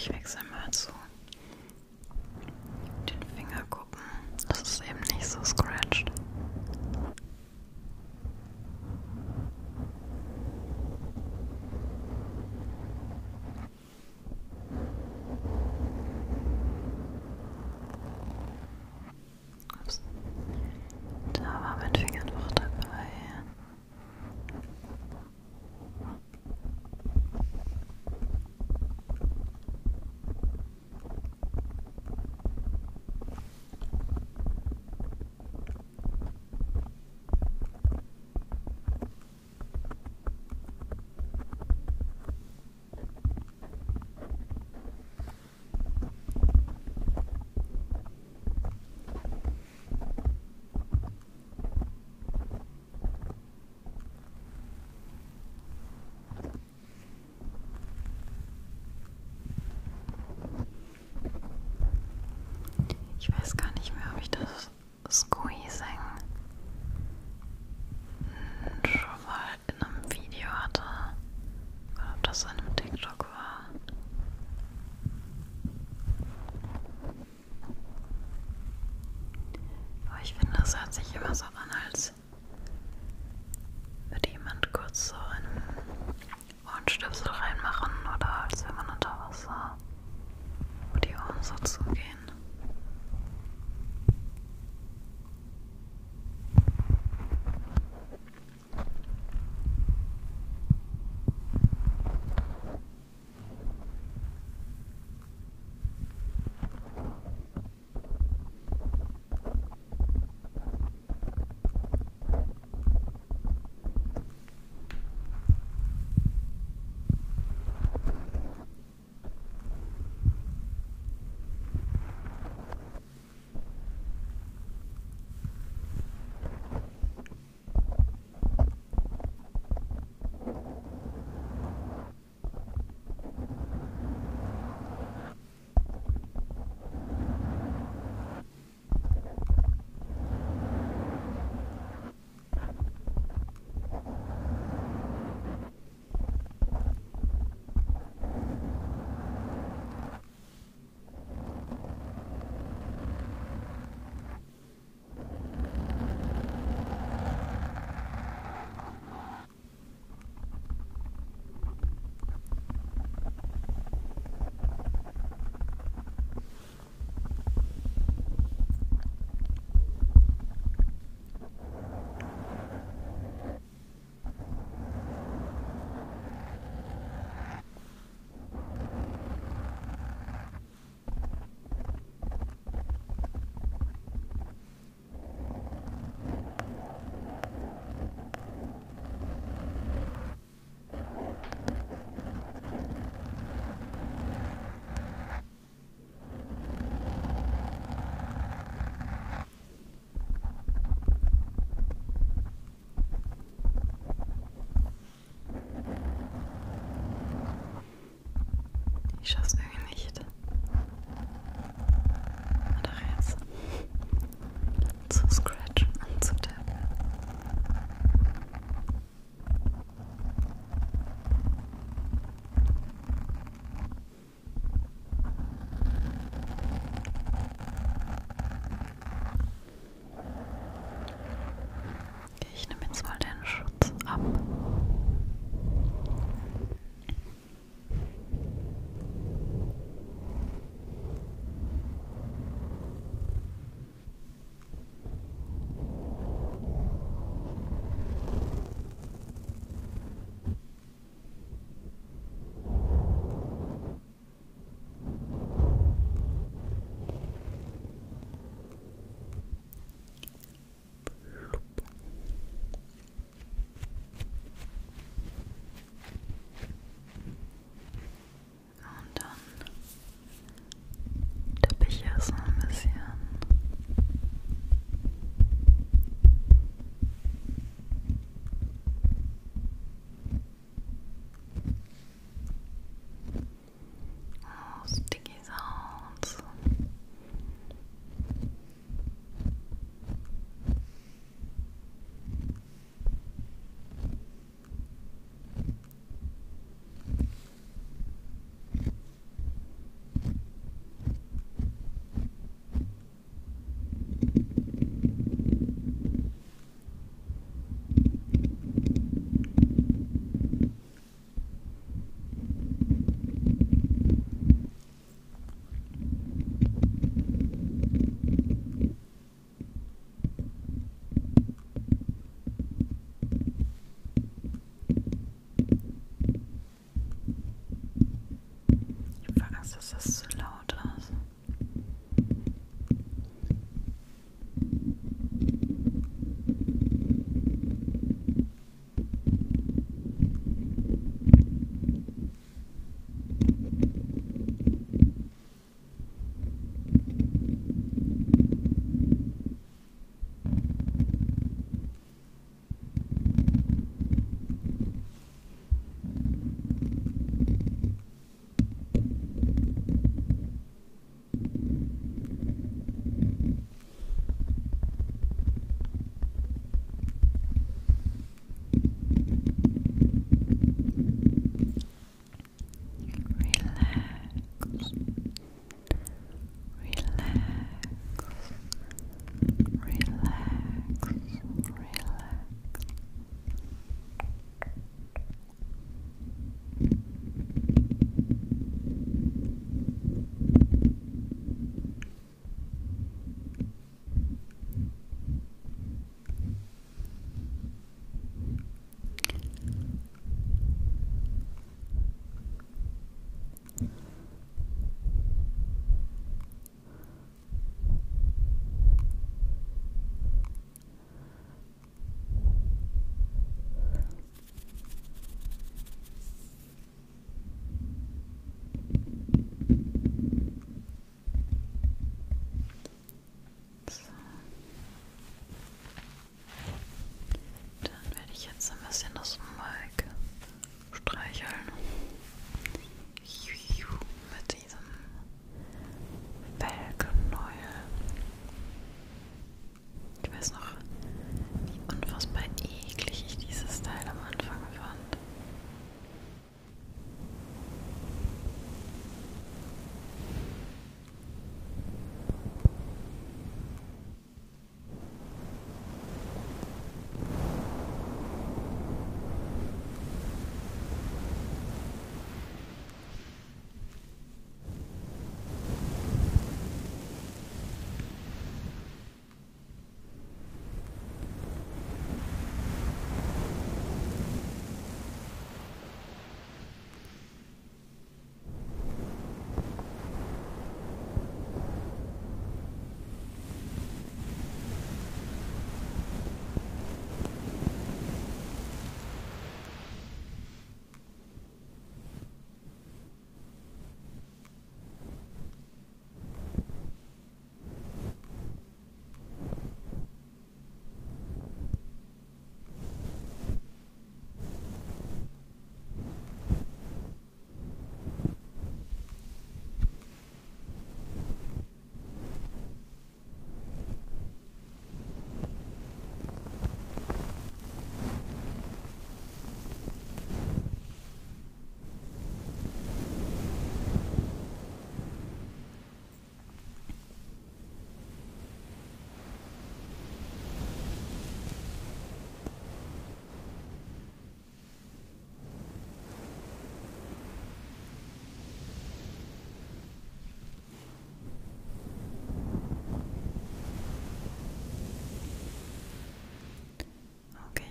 ich wechsle Ich schaff's nicht.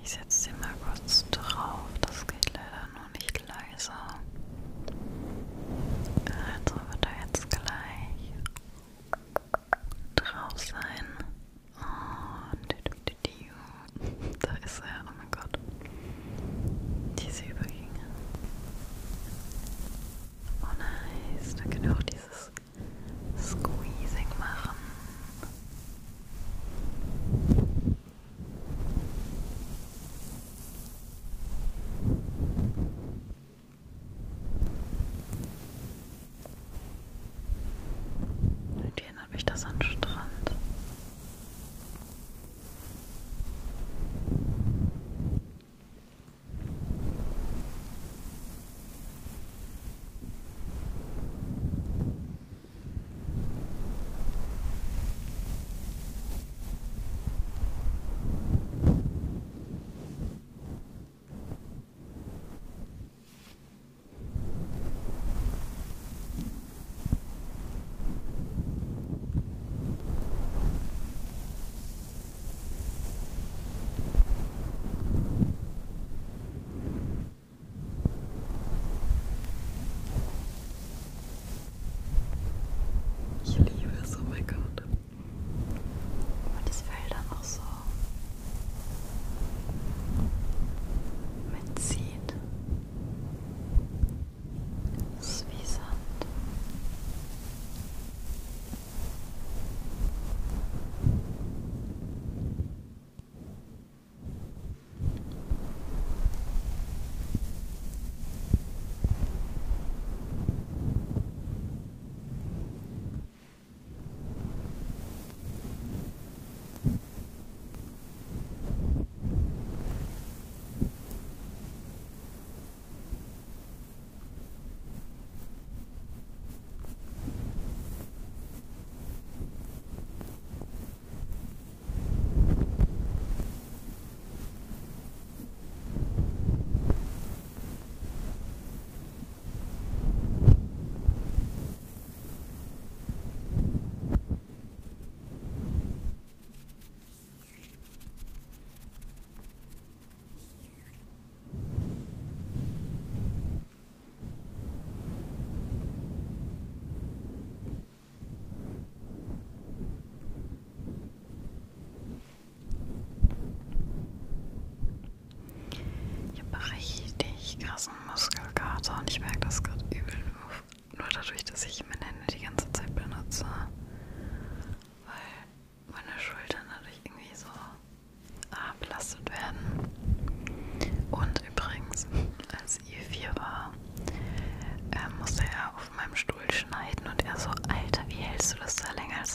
said similar.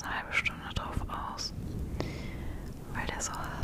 eine halbe Stunde drauf aus, weil der so hart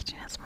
Legend